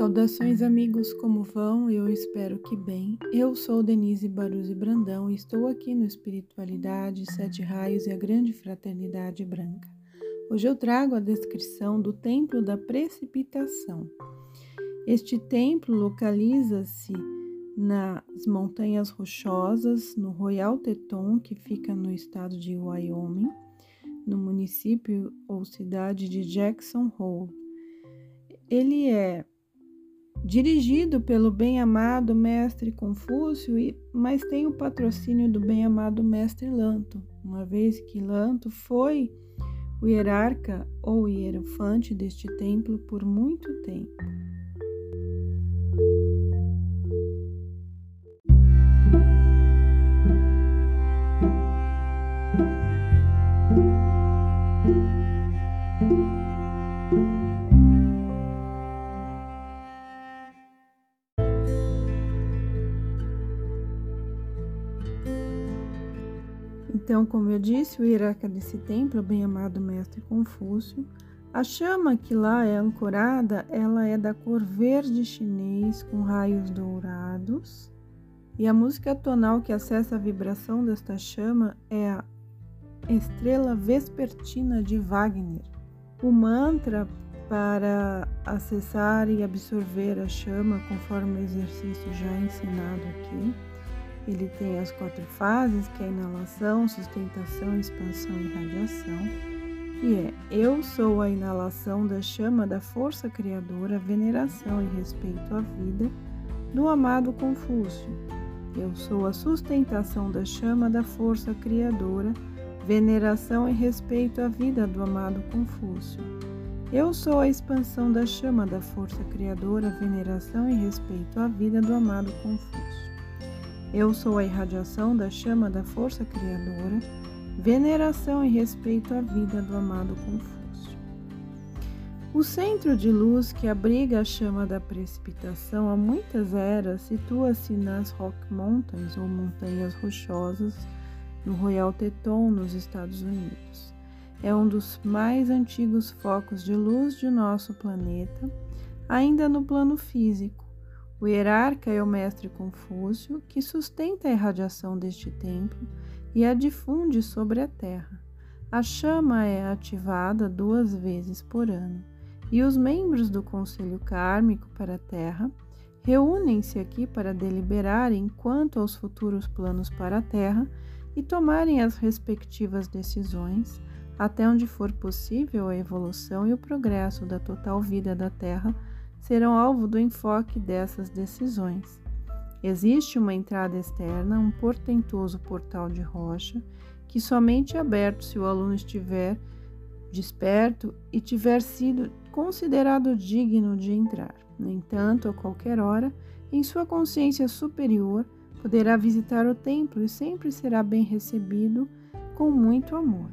Saudações, amigos, como vão? Eu espero que bem. Eu sou Denise Baruzzi Brandão e estou aqui no Espiritualidade, Sete Raios e a Grande Fraternidade Branca. Hoje eu trago a descrição do Templo da Precipitação. Este templo localiza-se nas Montanhas Rochosas, no Royal Teton, que fica no estado de Wyoming, no município ou cidade de Jackson Hole. Ele é dirigido pelo bem-amado mestre Confúcio, mas tem o patrocínio do bem-amado mestre Lanto, uma vez que Lanto foi o hierarca ou hierofante deste templo por muito tempo. Então, como eu disse, o hierarca desse templo, bem-amado mestre Confúcio, a chama que lá é ancorada, ela é da cor verde chinês com raios dourados. E a música tonal que acessa a vibração desta chama é a Estrela Vespertina de Wagner. O mantra para acessar e absorver a chama, conforme o exercício já ensinado aqui, ele tem as quatro fases, que é inalação, sustentação, expansão e radiação. E é: Eu sou a inalação da chama da força criadora, veneração e respeito à vida do amado Confúcio. Eu sou a sustentação da chama da força criadora, veneração e respeito à vida do amado Confúcio. Eu sou a expansão da chama da força criadora, veneração e respeito à vida do amado Confúcio. Eu sou a irradiação da chama da força criadora, veneração e respeito à vida do amado Confúcio. O centro de luz que abriga a chama da precipitação há muitas eras situa-se nas Rock Mountains ou Montanhas Rochosas, no Royal Teton, nos Estados Unidos. É um dos mais antigos focos de luz de nosso planeta, ainda no plano físico o hierarca é o mestre Confúcio, que sustenta a irradiação deste templo e a difunde sobre a terra. A chama é ativada duas vezes por ano, e os membros do Conselho Kármico para a Terra reúnem-se aqui para deliberarem quanto aos futuros planos para a Terra e tomarem as respectivas decisões, até onde for possível a evolução e o progresso da total vida da Terra serão alvo do enfoque dessas decisões. Existe uma entrada externa, um portentoso portal de rocha, que somente é aberto se o aluno estiver desperto e tiver sido considerado digno de entrar. No entanto, a qualquer hora, em sua consciência superior, poderá visitar o templo e sempre será bem recebido com muito amor.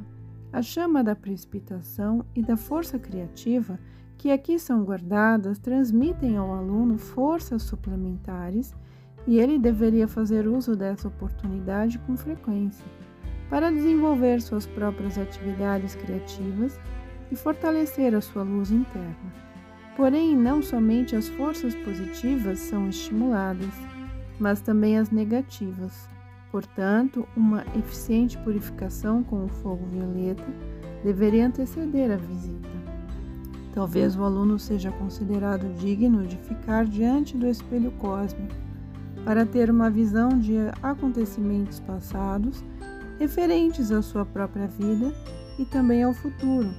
A chama da precipitação e da força criativa que aqui são guardadas transmitem ao aluno forças suplementares e ele deveria fazer uso dessa oportunidade com frequência para desenvolver suas próprias atividades criativas e fortalecer a sua luz interna. Porém, não somente as forças positivas são estimuladas, mas também as negativas. Portanto, uma eficiente purificação com o fogo violeta deveria anteceder a visita. Talvez o aluno seja considerado digno de ficar diante do espelho cósmico para ter uma visão de acontecimentos passados referentes à sua própria vida e também ao futuro.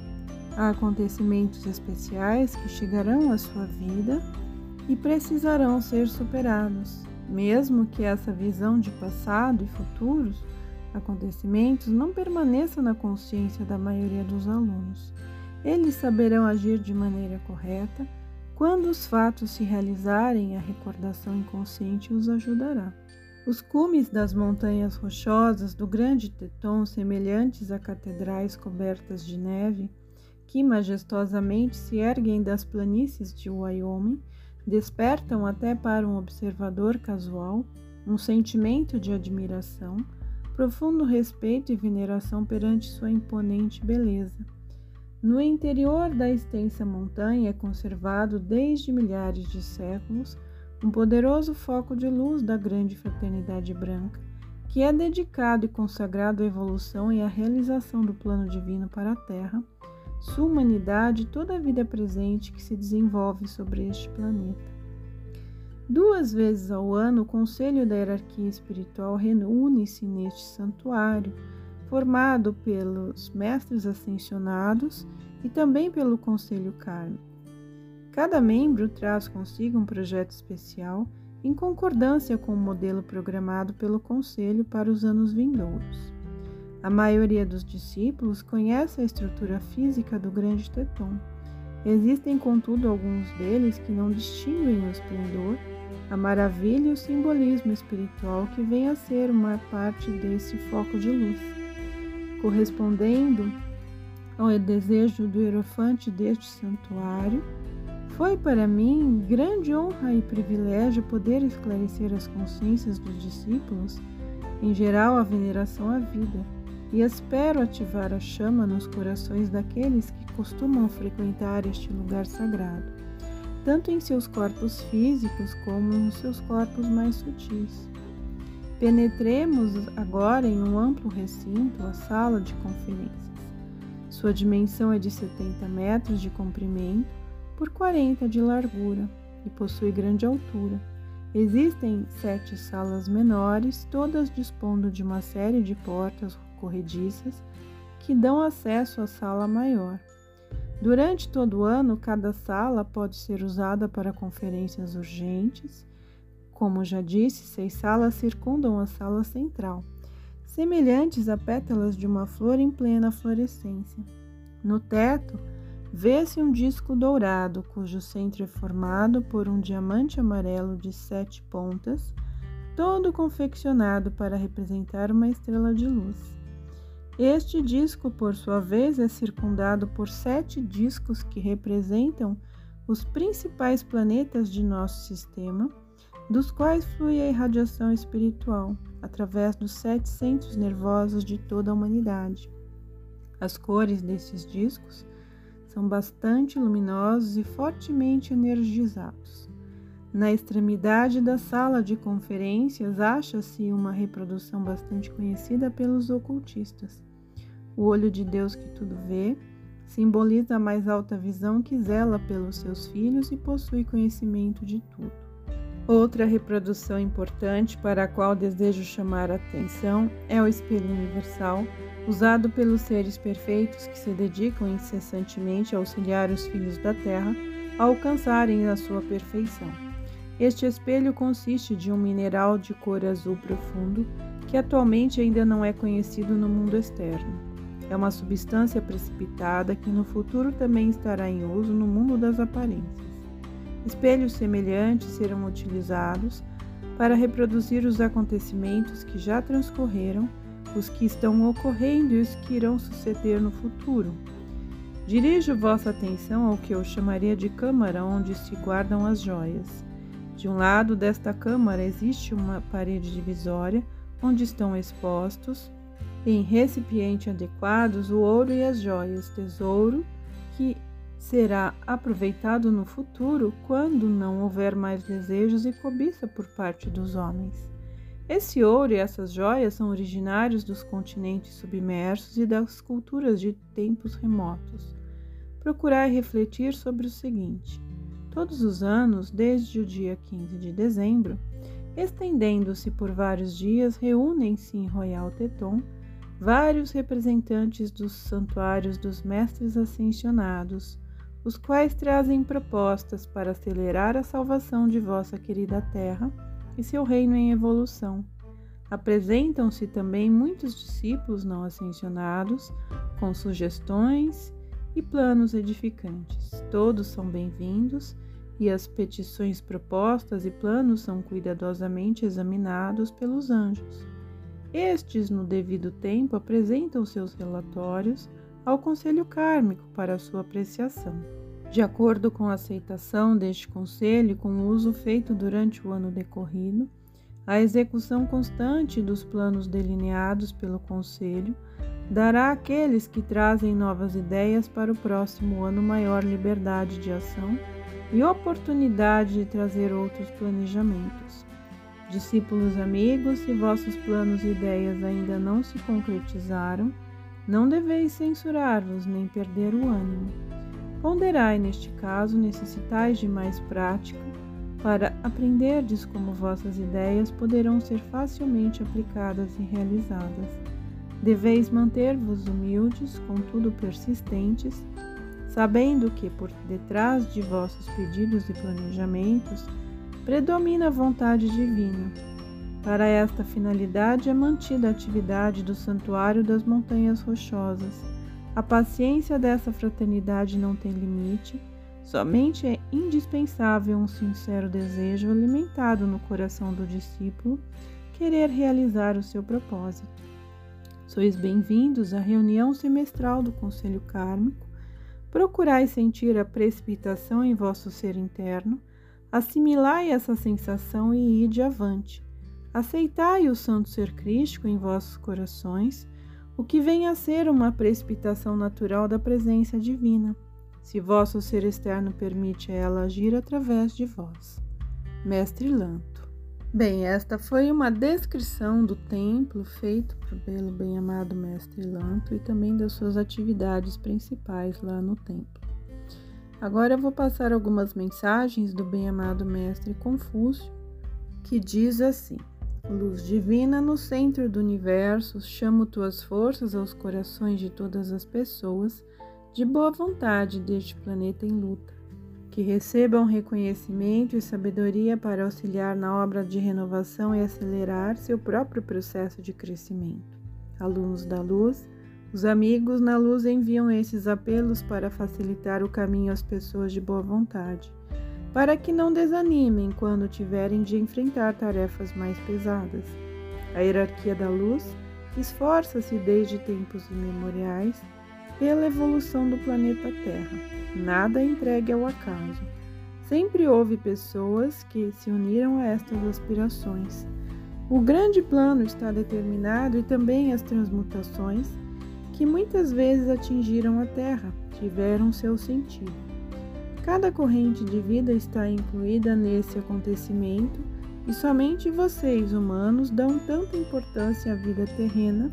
Há acontecimentos especiais que chegarão à sua vida e precisarão ser superados, mesmo que essa visão de passado e futuros acontecimentos não permaneça na consciência da maioria dos alunos. Eles saberão agir de maneira correta. Quando os fatos se realizarem, a recordação inconsciente os ajudará. Os cumes das montanhas rochosas do Grande Teton, semelhantes a catedrais cobertas de neve, que majestosamente se erguem das planícies de Wyoming, despertam até para um observador casual um sentimento de admiração, profundo respeito e veneração perante sua imponente beleza. No interior da extensa montanha é conservado desde milhares de séculos um poderoso foco de luz da grande fraternidade branca, que é dedicado e consagrado à evolução e à realização do plano divino para a Terra, sua humanidade e toda a vida presente que se desenvolve sobre este planeta. Duas vezes ao ano, o Conselho da Hierarquia Espiritual reúne-se neste santuário, formado pelos mestres ascensionados e também pelo Conselho Kármico. Cada membro traz consigo um projeto especial em concordância com o modelo programado pelo Conselho para os anos vindouros. A maioria dos discípulos conhece a estrutura física do grande Teton. Existem, contudo, alguns deles que não distinguem o esplendor, a maravilha e o simbolismo espiritual que vem a ser uma parte desse foco de luz. Correspondendo ao desejo do hierofante deste santuário, foi para mim grande honra e privilégio poder esclarecer as consciências dos discípulos, em geral a veneração à vida, e espero ativar a chama nos corações daqueles que costumam frequentar este lugar sagrado, tanto em seus corpos físicos como nos seus corpos mais sutis. Penetremos agora em um amplo recinto, a sala de conferências. Sua dimensão é de 70 metros de comprimento por 40 de largura e possui grande altura. Existem sete salas menores, todas dispondo de uma série de portas corrediças que dão acesso à sala maior. Durante todo o ano, cada sala pode ser usada para conferências urgentes. Como já disse, seis salas circundam a sala central, semelhantes a pétalas de uma flor em plena florescência. No teto, Vê-se um disco dourado, cujo centro é formado por um diamante amarelo de sete pontas, todo confeccionado para representar uma estrela de luz. Este disco, por sua vez, é circundado por sete discos que representam os principais planetas de nosso sistema, dos quais flui a irradiação espiritual, através dos sete centros nervosos de toda a humanidade. As cores desses discos são bastante luminosos e fortemente energizados. Na extremidade da sala de conferências acha-se uma reprodução bastante conhecida pelos ocultistas. O olho de Deus que tudo vê simboliza a mais alta visão que zela pelos seus filhos e possui conhecimento de tudo. Outra reprodução importante para a qual desejo chamar a atenção é o espelho universal, usado pelos seres perfeitos que se dedicam incessantemente a auxiliar os filhos da terra a alcançarem a sua perfeição. Este espelho consiste de um mineral de cor azul profundo que atualmente ainda não é conhecido no mundo externo. É uma substância precipitada que no futuro também estará em uso no mundo das aparências. Espelhos semelhantes serão utilizados para reproduzir os acontecimentos que já transcorreram, os que estão ocorrendo e os que irão suceder no futuro. Dirijo vossa atenção ao que eu chamaria de câmara onde se guardam as joias. De um lado desta câmara existe uma parede divisória onde estão expostos, em recipiente adequados, o ouro e as joias, tesouro que será aproveitado no futuro quando não houver mais desejos e cobiça por parte dos homens. Esse ouro e essas joias são originários dos continentes submersos e das culturas de tempos remotos. Procurai refletir sobre o seguinte: todos os anos, desde o dia 15 de dezembro, estendendo-se por vários dias, reúnem-se em Royal Teton vários representantes dos santuários dos mestres ascensionados os quais trazem propostas para acelerar a salvação de vossa querida terra e seu reino em evolução. Apresentam-se também muitos discípulos não ascensionados com sugestões e planos edificantes. Todos são bem-vindos e as petições propostas e planos são cuidadosamente examinados pelos anjos. Estes, no devido tempo, apresentam seus relatórios ao Conselho Kármico para sua apreciação. De acordo com a aceitação deste conselho e com o uso feito durante o ano decorrido, a execução constante dos planos delineados pelo Conselho, dará àqueles que trazem novas ideias para o próximo ano maior liberdade de ação e oportunidade de trazer outros planejamentos. Discípulos amigos, se vossos planos e ideias ainda não se concretizaram, não deveis censurar-vos nem perder o ânimo. Ponderai neste caso, necessitais de mais prática para aprenderdes como vossas ideias poderão ser facilmente aplicadas e realizadas. Deveis manter-vos humildes, contudo persistentes, sabendo que por detrás de vossos pedidos e planejamentos predomina a vontade divina. Para esta finalidade é mantida a atividade do Santuário das Montanhas Rochosas. A paciência dessa fraternidade não tem limite, somente é indispensável um sincero desejo alimentado no coração do discípulo querer realizar o seu propósito. Sois bem-vindos à reunião semestral do Conselho Kármico. Procurai sentir a precipitação em vosso ser interno, assimilai essa sensação e ide avante. Aceitai o santo ser crístico em vossos corações, o que vem a ser uma precipitação natural da presença divina, se vosso ser externo permite ela agir através de vós. Mestre Lanto. Bem, esta foi uma descrição do templo feito pelo bem-amado Mestre Lanto e também das suas atividades principais lá no templo. Agora eu vou passar algumas mensagens do bem-amado Mestre Confúcio, que diz assim: Luz divina no centro do universo, chamo tuas forças aos corações de todas as pessoas de boa vontade deste planeta em luta que recebam reconhecimento e sabedoria para auxiliar na obra de renovação e acelerar seu próprio processo de crescimento. Alunos da luz, os amigos na luz enviam esses apelos para facilitar o caminho às pessoas de boa vontade, para que não desanimem quando tiverem de enfrentar tarefas mais pesadas. A hierarquia da luz esforça-se desde tempos imemoriais pela evolução do planeta Terra. Nada é entregue ao acaso. Sempre houve pessoas que se uniram a estas aspirações. O grande plano está determinado e também as transmutações, que muitas vezes atingiram a Terra, tiveram seu sentido. Cada corrente de vida está incluída nesse acontecimento e somente vocês, humanos, dão tanta importância à vida terrena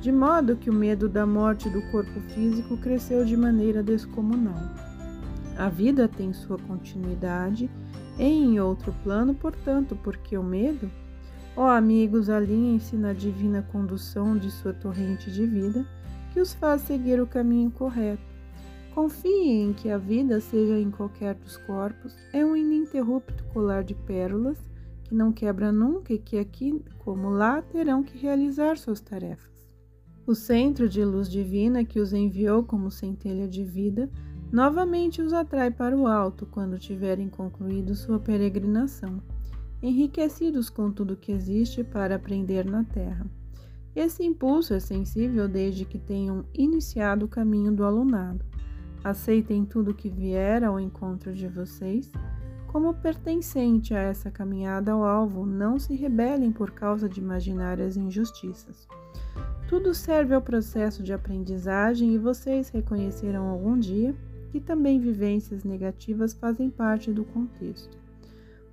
de modo que o medo da morte do corpo físico cresceu de maneira descomunal. A vida tem sua continuidade em outro plano, portanto, porque o medo? Ó amigos, alinhem-se na divina condução de sua torrente de vida, que os faz seguir o caminho correto. Confiem em que a vida, seja em qualquer dos corpos, é um ininterrupto colar de pérolas que não quebra nunca e que aqui como lá terão que realizar suas tarefas. O centro de luz divina que os enviou como centelha de vida novamente os atrai para o alto quando tiverem concluído sua peregrinação, enriquecidos com tudo que existe para aprender na Terra. Esse impulso é sensível desde que tenham iniciado o caminho do alunado. Aceitem tudo que vier ao encontro de vocês. Como pertencente a essa caminhada ao alvo, não se rebelem por causa de imaginárias injustiças. Tudo serve ao processo de aprendizagem e vocês reconhecerão algum dia que também vivências negativas fazem parte do contexto.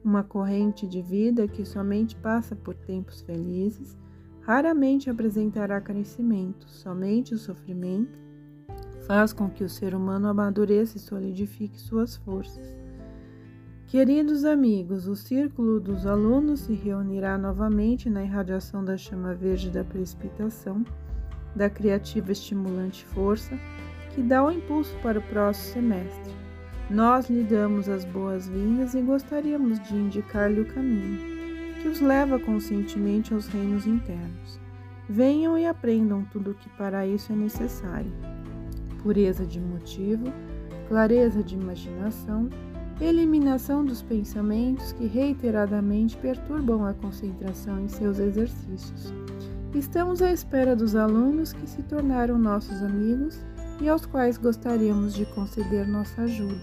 Uma corrente de vida que somente passa por tempos felizes raramente apresentará crescimento, somente o sofrimento faz com que o ser humano amadureça e solidifique suas forças. Queridos amigos, o círculo dos alunos se reunirá novamente na irradiação da chama verde da precipitação, da criativa estimulante força, que dá o impulso para o próximo semestre. Nós lhe damos as boas-vindas e gostaríamos de indicar-lhe o caminho, que os leva conscientemente aos reinos internos. Venham e aprendam tudo o que para isso é necessário: pureza de motivo, clareza de imaginação, eliminação dos pensamentos que reiteradamente perturbam a concentração em seus exercícios. Estamos à espera dos alunos que se tornaram nossos amigos e aos quais gostaríamos de conceder nossa ajuda.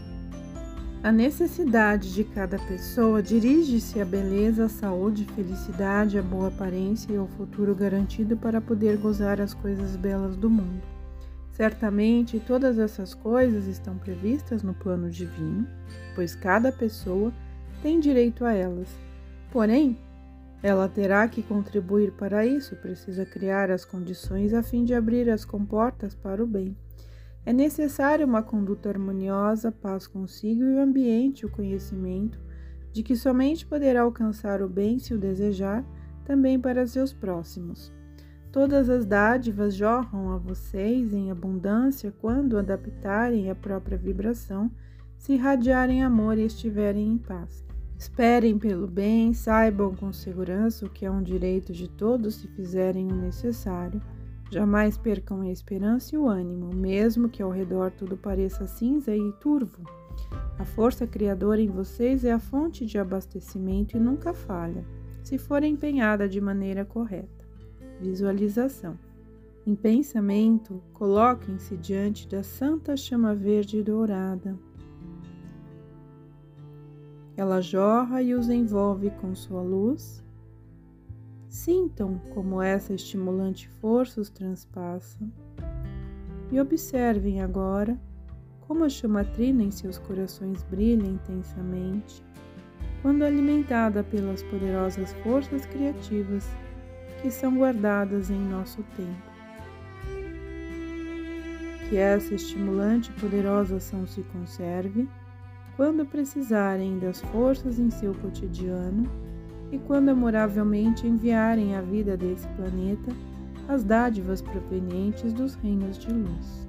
A necessidade de cada pessoa dirige-se à beleza, à saúde, felicidade, à boa aparência e ao futuro garantido para poder gozar as coisas belas do mundo. Certamente todas essas coisas estão previstas no plano divino, pois cada pessoa tem direito a elas. Porém, ela terá que contribuir para isso, precisa criar as condições a fim de abrir as comportas para o bem. É necessária uma conduta harmoniosa, paz consigo e o ambiente, o conhecimento de que somente poderá alcançar o bem se o desejar, também para seus próximos. Todas as dádivas jorram a vocês em abundância quando adaptarem a própria vibração, se irradiarem amor e estiverem em paz. Esperem pelo bem, saibam com segurança o que é um direito de todos se fizerem o necessário Jamais percam a esperança e o ânimo, mesmo que ao redor tudo pareça cinza e turvo. A força criadora em vocês é a fonte de abastecimento e nunca falha, se for empenhada de maneira correta. Visualização. Em pensamento, coloquem-se diante da santa chama verde e dourada. Ela jorra e os envolve com sua luz Sintam como essa estimulante força os transpassa e observem agora como a chamatrina em seus corações brilha intensamente quando alimentada pelas poderosas forças criativas que são guardadas em nosso tempo. Que essa estimulante e poderosa ação se conserve quando precisarem das forças em seu cotidiano e quando amoravelmente enviarem à vida desse planeta as dádivas provenientes dos reinos de luz.